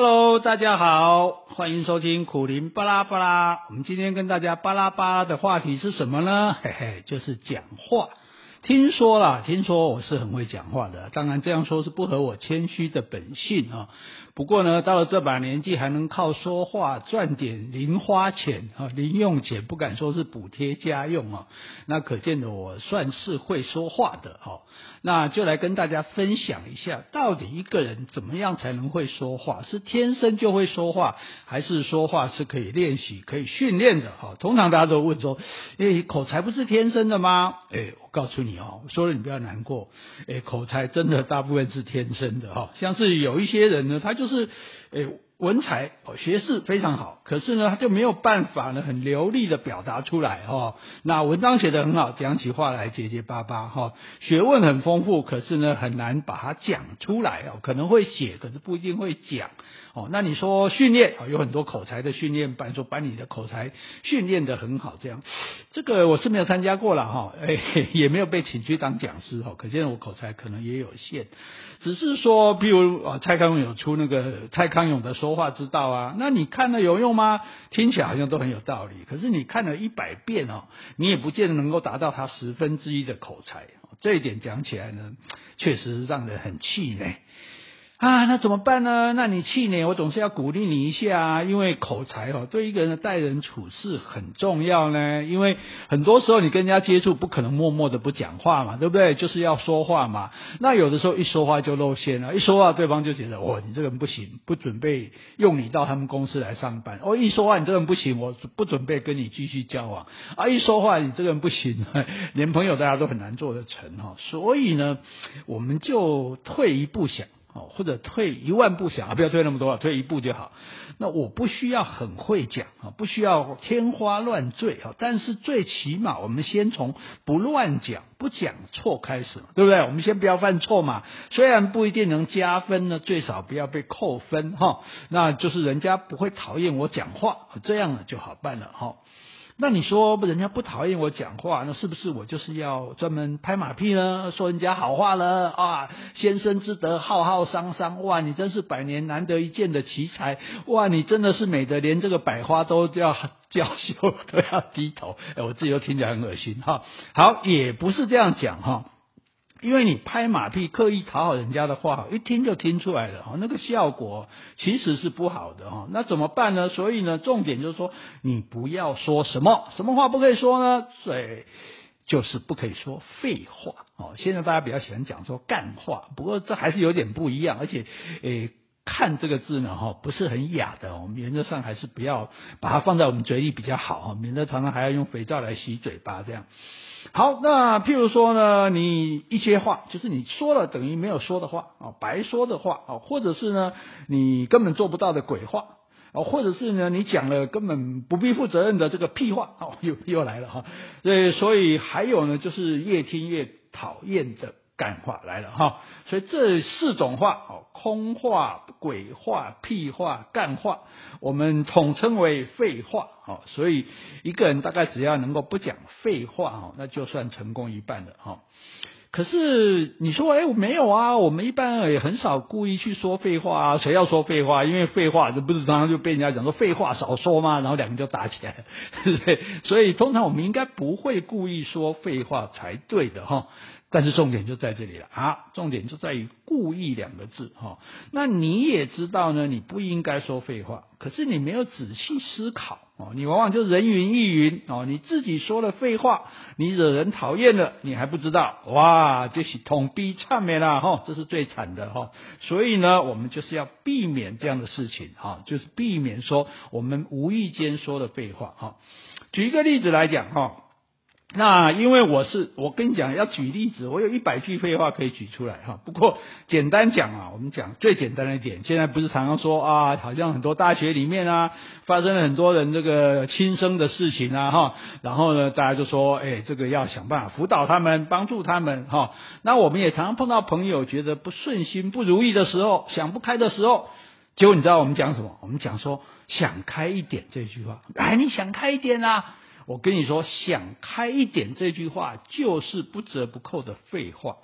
Hello，大家好，欢迎收听苦林巴拉巴拉。我们今天跟大家巴拉巴拉的话题是什么呢？嘿嘿，就是讲话。听说啦，听说我是很会讲话的，当然这样说是不合我谦虚的本性啊。不过呢，到了这把年纪，还能靠说话赚点零花钱啊，零用钱，不敢说是补贴家用啊，那可见的我算是会说话的哦。那就来跟大家分享一下，到底一个人怎么样才能会说话？是天生就会说话，还是说话是可以练习、可以训练的？哈，通常大家都问说，诶，口才不是天生的吗？诶，我告诉你你哦，说了你不要难过，诶，口才真的大部分是天生的哈，像是有一些人呢，他就。是，诶，文采哦，学识非常好，可是呢，他就没有办法呢，很流利的表达出来哦。那文章写得很好，讲起话来结结巴巴哈，学问很丰富，可是呢，很难把它讲出来哦。可能会写，可是不一定会讲。哦，那你说训练啊，有很多口才的训练班，说把你的口才训练得很好，这样，这个我是没有参加过了哈，哎，也没有被请去当讲师哈，可见我口才可能也有限，只是说，譬如啊，蔡康永有出那个蔡康永的说话之道啊，那你看了有用吗？听起来好像都很有道理，可是你看了一百遍哦，你也不见得能够达到他十分之一的口才，这一点讲起来呢，确实让人很气馁。啊，那怎么办呢？那你气馁，我总是要鼓励你一下啊，因为口才哦，对一个人的待人处事很重要呢。因为很多时候你跟人家接触，不可能默默的不讲话嘛，对不对？就是要说话嘛。那有的时候一说话就露馅了，一说话对方就觉得哦，你这个人不行，不准备用你到他们公司来上班。哦，一说话你这个人不行，我不准备跟你继续交往。啊，一说话你这个人不行，连朋友大家都很难做得成哈。所以呢，我们就退一步想。或者退一万步想啊，不要退那么多，退一步就好。那我不需要很会讲啊，不需要天花乱坠啊，但是最起码我们先从不乱讲、不讲错开始，对不对？我们先不要犯错嘛。虽然不一定能加分呢，最少不要被扣分哈。那就是人家不会讨厌我讲话，这样呢就好办了哈。那你说人家不讨厌我讲话，那是不是我就是要专门拍马屁呢？说人家好话了啊？先生之德浩浩汤汤，哇！你真是百年难得一见的奇才，哇！你真的是美得连这个百花都要娇羞都要低头，哎，我自己都听起来很恶心哈。好，也不是这样讲哈。因为你拍马屁、刻意讨好人家的话，一听就听出来了哈，那个效果其实是不好的哈。那怎么办呢？所以呢，重点就是说，你不要说什么，什么话不可以说呢？所以就是不可以说废话哦。现在大家比较喜欢讲说干话，不过这还是有点不一样，而且诶。看这个字呢，哈，不是很雅的，我们原则上还是不要把它放在我们嘴里比较好哈，免得常常还要用肥皂来洗嘴巴这样。好，那譬如说呢，你一些话就是你说了等于没有说的话啊，白说的话啊，或者是呢你根本做不到的鬼话啊，或者是呢你讲了根本不必负责任的这个屁话哦，又又来了哈。对，所以还有呢，就是越听越讨厌的。干话来了哈，所以这四种话哦，空话、鬼话、屁话、干话，我们统称为废话哦。所以一个人大概只要能够不讲废话哦，那就算成功一半了哈。可是你说，哎，我没有啊，我们一般也很少故意去说废话啊。谁要说废话？因为废话这不是常常就被人家讲说废话少说吗？然后两个就打起来了，对不对？所以通常我们应该不会故意说废话才对的哈。但是重点就在这里了啊！重点就在于“故意”两个字哈。那你也知道呢，你不应该说废话，可是你没有仔细思考哦，你往往就人云亦云哦。你自己说了废话，你惹人讨厌了，你还不知道哇？这是痛逼差没了哈，这是最惨的哈。所以呢，我们就是要避免这样的事情哈，就是避免说我们无意间说的废话哈。举一个例子来讲哈。那因为我是我跟你讲要举例子，我有一百句废话可以举出来哈。不过简单讲啊，我们讲最简单的一点，现在不是常常说啊，好像很多大学里面啊发生了很多人这个轻生的事情啊哈。然后呢，大家就说，哎，这个要想办法辅导他们，帮助他们哈。那我们也常常碰到朋友觉得不顺心、不如意的时候，想不开的时候，结果你知道我们讲什么？我们讲说想开一点这句话，哎，你想开一点啊。我跟你说，想开一点这句话就是不折不扣的废话，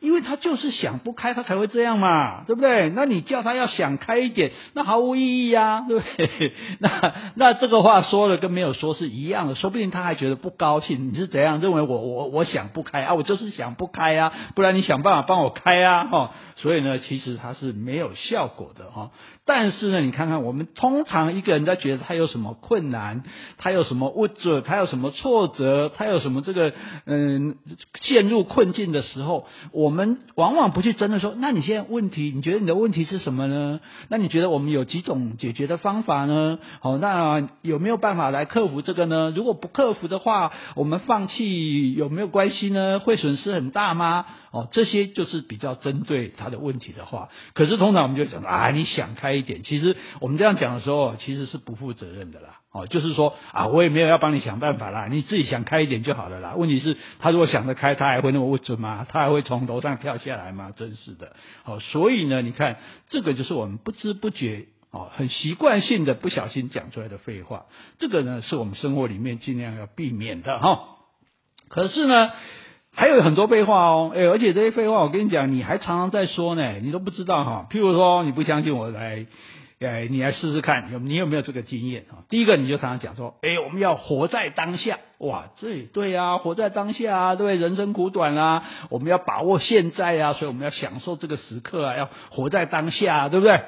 因为他就是想不开，他才会这样嘛，对不对？那你叫他要想开一点，那毫无意义呀，对不对？那那这个话说了跟没有说是一样的，说不定他还觉得不高兴。你是怎样认为我我我想不开啊？我就是想不开啊，不然你想办法帮我开啊，哈。所以呢，其实他是没有效果的哈。但是呢，你看看我们通常一个人在觉得他有什么困难，他有什么不准，他有什么挫折，他有什么这个嗯陷入困境的时候，我我们往往不去真的说，那你现在问题，你觉得你的问题是什么呢？那你觉得我们有几种解决的方法呢？好，那有没有办法来克服这个呢？如果不克服的话，我们放弃有没有关系呢？会损失很大吗？哦，这些就是比较针对他的问题的话。可是通常我们就讲啊，你想开一点。其实我们这样讲的时候，其实是不负责任的啦。哦，就是说啊，我也没有要帮你想办法啦，你自己想开一点就好了啦。问题是，他如果想得开，他还会那么不准吗？他还会从楼上跳下来吗？真是的。哦，所以呢，你看，这个就是我们不知不觉哦，很习惯性的不小心讲出来的废话。这个呢，是我们生活里面尽量要避免的哈。可是呢。还有很多废话哦，哎，而且这些废话，我跟你讲，你还常常在说呢，你都不知道哈。譬如说，你不相信我来，哎，你来试试看，有你有没有这个经验啊？第一个，你就常常讲说，哎，我们要活在当下，哇，这对啊，活在当下啊，对，人生苦短啊，我们要把握现在啊，所以我们要享受这个时刻啊，要活在当下，对不对？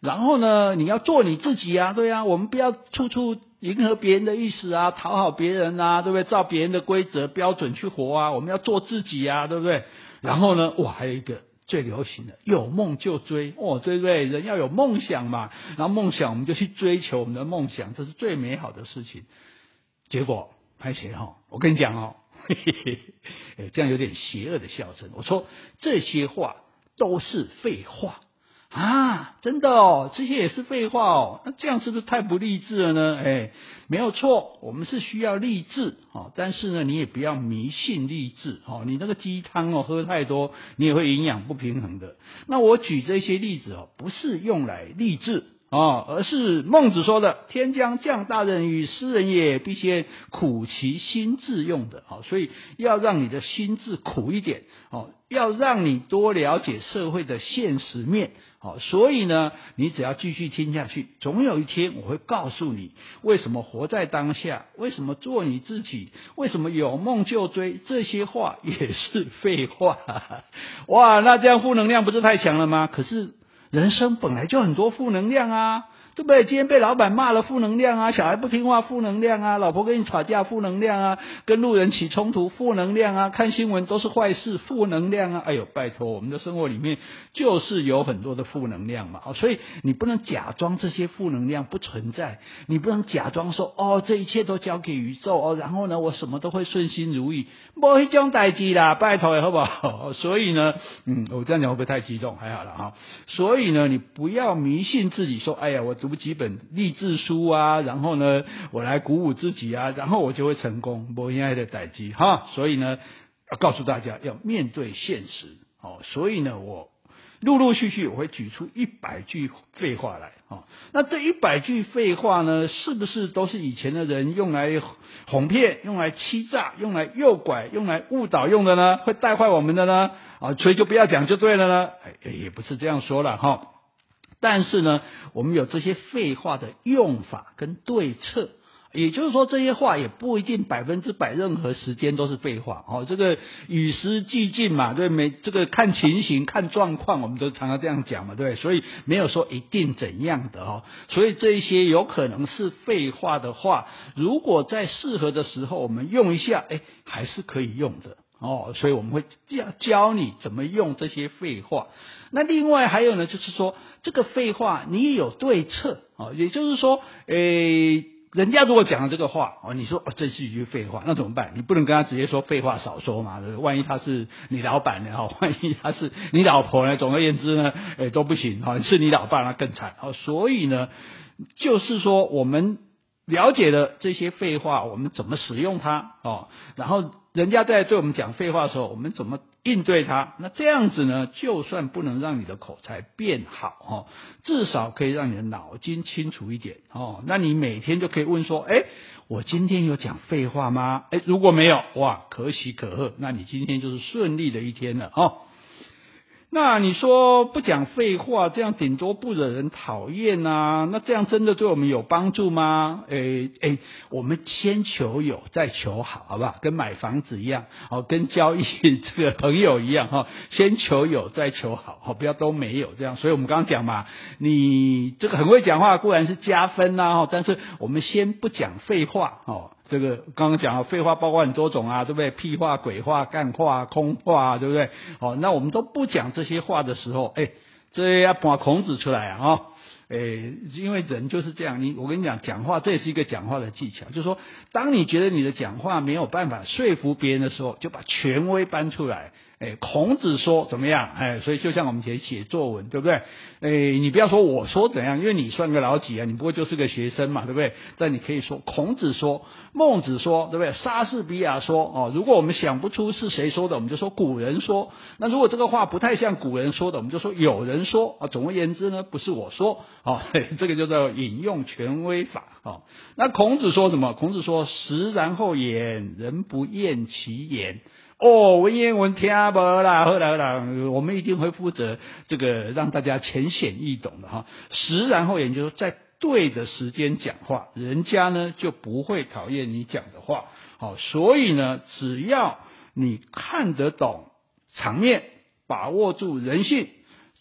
然后呢，你要做你自己啊，对啊，我们不要处处迎合别人的意思啊，讨好别人啊，对不对？照别人的规则标准去活啊，我们要做自己啊，对不对？然后呢，哇，还有一个最流行的，有梦就追，哦，对不对？人要有梦想嘛，然后梦想我们就去追求我们的梦想，这是最美好的事情。结果拍谁哈？我跟你讲哦，嘿嘿嘿，这样有点邪恶的笑声。我说这些话都是废话。啊，真的哦，这些也是废话哦。那这样是不是太不励志了呢？哎，没有错，我们是需要励志哦。但是呢，你也不要迷信励志哦。你那个鸡汤哦，喝太多，你也会营养不平衡的。那我举这些例子哦，不是用来励志哦，而是孟子说的“天将降大任于斯人也，必先苦其心志”用的哦。所以要让你的心智苦一点哦，要让你多了解社会的现实面。好，所以呢，你只要继续听下去，总有一天我会告诉你，为什么活在当下，为什么做你自己，为什么有梦就追，这些话也是废话。哇，那这样负能量不是太强了吗？可是人生本来就很多负能量啊。对不对？今天被老板骂了，负能量啊；小孩不听话，负能量啊；老婆跟你吵架，负能量啊；跟路人起冲突，负能量啊；看新闻都是坏事，负能量啊。哎呦，拜托，我们的生活里面就是有很多的负能量嘛。哦所以你不能假装这些负能量不存在，你不能假装说哦，这一切都交给宇宙哦，然后呢，我什么都会顺心如意。没这种代志啦，拜托，好不好？所以呢，嗯，我这样讲会不会太激动？还好了哈。所以呢，你不要迷信自己，说，哎呀，我读几本励志书啊，然后呢，我来鼓舞自己啊，然后我就会成功。没这样的代志哈。所以呢，要告诉大家要面对现实。哦，所以呢，我。陆陆续续我会举出一百句废话来啊，那这一百句废话呢，是不是都是以前的人用来哄骗、用来欺诈、用来诱拐、用来误导用的呢？会带坏我们的呢？啊，所以就不要讲就对了呢？哎，也不是这样说了哈。但是呢，我们有这些废话的用法跟对策。也就是说，这些话也不一定百分之百，任何时间都是废话哦。这个与时俱进嘛，对，没这个看情形、看状况，我们都常常这样讲嘛，对。所以没有说一定怎样的哦。所以这一些有可能是废话的话，如果在适合的时候我们用一下，哎，还是可以用的哦。所以我们会教教你怎么用这些废话。那另外还有呢，就是说这个废话你也有对策哦。也就是说，诶。人家如果讲了这个话哦，你说哦，这是一句废话，那怎么办？你不能跟他直接说废话少说嘛，万一他是你老板呢？哈，万一他是你老婆呢？总而言之呢，诶都不行哈。是你老爸那更惨哦。所以呢，就是说我们了解了这些废话，我们怎么使用它哦？然后人家在对我们讲废话的时候，我们怎么？应对它，那这样子呢，就算不能让你的口才变好哦，至少可以让你的脑筋清楚一点哦。那你每天就可以问说，诶，我今天有讲废话吗？诶，如果没有，哇，可喜可贺，那你今天就是顺利的一天了哦。那你说不讲废话，这样顶多不惹人讨厌呐？那这样真的对我们有帮助吗？诶诶，我们先求有，再求好，好不好？跟买房子一样，哦，跟交易这个朋友一样，哈，先求有，再求好，好，不要都没有这样。所以我们刚刚讲嘛，你这个很会讲话固然是加分呐，哈，但是我们先不讲废话，哦。这个刚刚讲了废话包括很多种啊，对不对？屁话、鬼话、干话、空话，对不对？哦，那我们都不讲这些话的时候，哎，这要把孔子出来啊，哦，哎，因为人就是这样。你我跟你讲，讲话这也是一个讲话的技巧，就是说，当你觉得你的讲话没有办法说服别人的时候，就把权威搬出来。哎，孔子说怎么样？哎，所以就像我们以前写作文，对不对？哎，你不要说我说怎样，因为你算个老几啊？你不过就是个学生嘛，对不对？但你可以说孔子说，孟子说，对不对？莎士比亚说，哦，如果我们想不出是谁说的，我们就说古人说。那如果这个话不太像古人说的，我们就说有人说。啊，总而言之呢，不是我说。哦，这个就叫引用权威法。哦，那孔子说什么？孔子说：“实然后言，人不厌其言。”哦，文言文听不啦，好啦好啦，我们一定会负责这个让大家浅显易懂的哈。实然后言就是在对的时间讲话，人家呢就不会讨厌你讲的话。好，所以呢，只要你看得懂场面，把握住人性，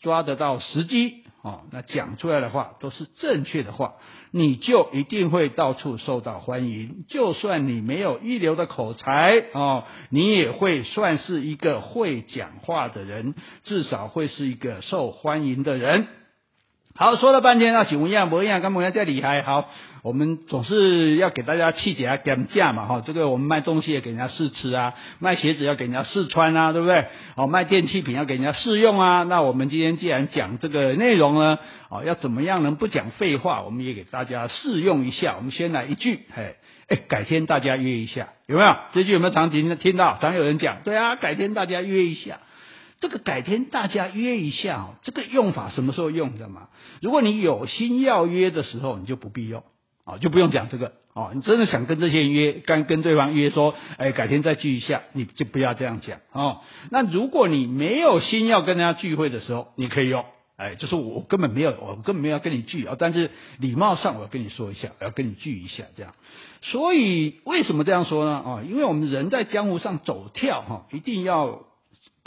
抓得到时机。哦，那讲出来的话都是正确的话，你就一定会到处受到欢迎。就算你没有一流的口才哦，你也会算是一个会讲话的人，至少会是一个受欢迎的人。好，说了半天啊，请问一样不一样？跟我们再厉害。好，我们总是要给大家气节啊，减价嘛，哈。这个我们卖东西也给人家试吃啊，卖鞋子要给人家试穿啊，对不对？哦，卖电器品要给人家试用啊。那我们今天既然讲这个内容呢，哦，要怎么样能不讲废话？我们也给大家试用一下。我们先来一句，哎哎，改天大家约一下，有没有？这句有没有常听听到？常有人讲，对啊，改天大家约一下。这个改天大家约一下哦，这个用法什么时候用，知道吗？如果你有心要约的时候，你就不必用啊，就不用讲这个哦。你真的想跟这些人约，跟跟对方约说，哎，改天再聚一下，你就不要这样讲哦。那如果你没有心要跟人家聚会的时候，你可以用，哎，就是我根本没有，我根本没有跟你聚啊，但是礼貌上我要跟你说一下，我要跟你聚一下这样。所以为什么这样说呢？啊，因为我们人在江湖上走跳哈，一定要。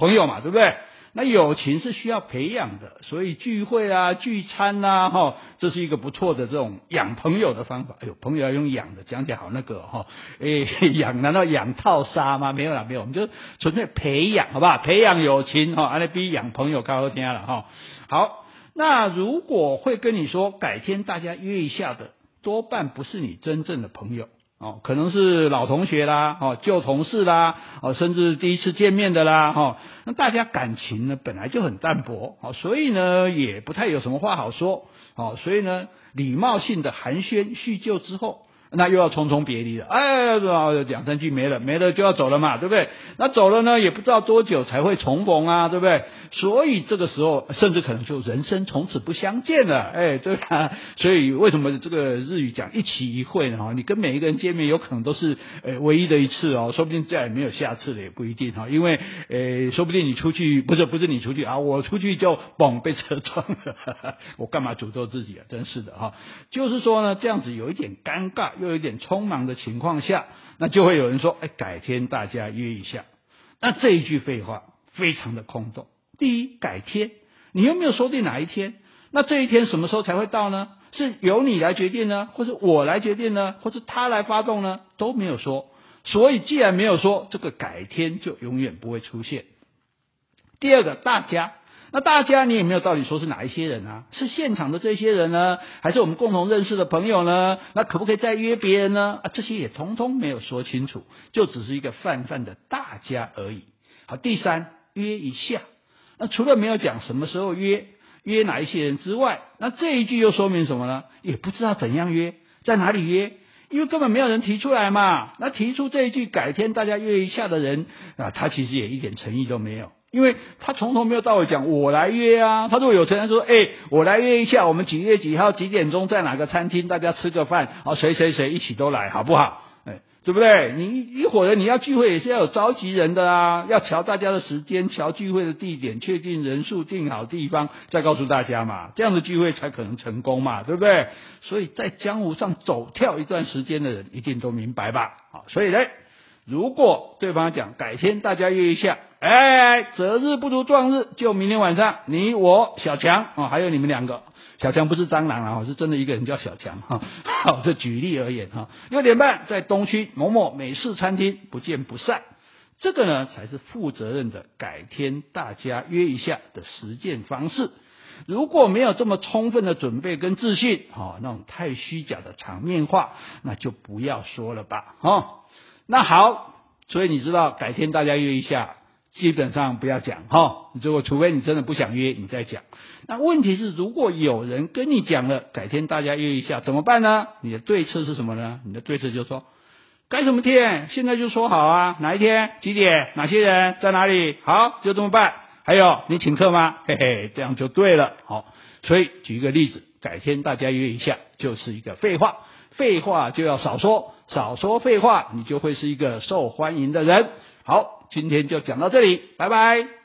朋友嘛，对不对？那友情是需要培养的，所以聚会啊、聚餐啊，哈，这是一个不错的这种养朋友的方法。哎呦，朋友要用养的，讲起好那个哈，哎，养难道养套杀吗？没有啦，没有，我们就纯粹培养，好不好？培养友情哈，那比养朋友高天了哈。好，那如果会跟你说改天大家约一下的，多半不是你真正的朋友。哦，可能是老同学啦，哦，旧同事啦，哦，甚至第一次见面的啦，哦，那大家感情呢本来就很淡薄，哦，所以呢也不太有什么话好说，哦，所以呢礼貌性的寒暄叙旧之后。那又要匆匆别离了，哎，两三句没了，没了就要走了嘛，对不对？那走了呢，也不知道多久才会重逢啊，对不对？所以这个时候，甚至可能就人生从此不相见了，哎，对吧？所以为什么这个日语讲一期一会呢？你跟每一个人见面，有可能都是呃唯一的一次哦，说不定再也没有下次了，也不一定哈，因为呃，说不定你出去不是不是你出去啊，我出去就嘣被车撞了，我干嘛诅咒自己啊？真是的哈，就是说呢，这样子有一点尴尬。又有点匆忙的情况下，那就会有人说：“哎，改天大家约一下。”那这一句废话非常的空洞。第一，改天，你有没有说定哪一天？那这一天什么时候才会到呢？是由你来决定呢，或是我来决定呢，或是他来发动呢？都没有说。所以既然没有说，这个改天就永远不会出现。第二个，大家。那大家你也没有道理说是哪一些人啊？是现场的这些人呢，还是我们共同认识的朋友呢？那可不可以再约别人呢？啊，这些也通通没有说清楚，就只是一个泛泛的大家而已。好，第三，约一下。那除了没有讲什么时候约，约哪一些人之外，那这一句又说明什么呢？也不知道怎样约，在哪里约，因为根本没有人提出来嘛。那提出这一句改天大家约一下的人啊，他其实也一点诚意都没有。因为他从头没有到尾讲我来约啊，他如果有承认说，哎，我来约一下，我们几月几号几点钟在哪个餐厅，大家吃个饭，啊，谁谁谁一起都来，好不好？哎，对不对？你一伙人你要聚会也是要有召集人的啊，要瞧大家的时间，瞧聚会的地点，确定人数，定好地方，再告诉大家嘛，这样的聚会才可能成功嘛，对不对？所以在江湖上走跳一段时间的人，一定都明白吧？好，所以呢，如果对方讲改天大家约一下，哎，择日不如撞日，就明天晚上，你我小强啊，还有你们两个。小强不是蟑螂啊，是真的一个人叫小强哈。好，这举例而言哈。六点半在东区某某美式餐厅，不见不散。这个呢才是负责任的改天大家约一下的实践方式。如果没有这么充分的准备跟自信，哈，那种太虚假的场面话，那就不要说了吧，哈。那好，所以你知道改天大家约一下。基本上不要讲哈，如果除非你真的不想约，你再讲。那问题是，如果有人跟你讲了，改天大家约一下，怎么办呢？你的对策是什么呢？你的对策就是说，改什么天？现在就说好啊，哪一天、几点、哪些人在哪里？好，就这么办。还有，你请客吗？嘿嘿，这样就对了。好，所以举一个例子，改天大家约一下，就是一个废话。废话就要少说，少说废话，你就会是一个受欢迎的人。好。今天就讲到这里，拜拜。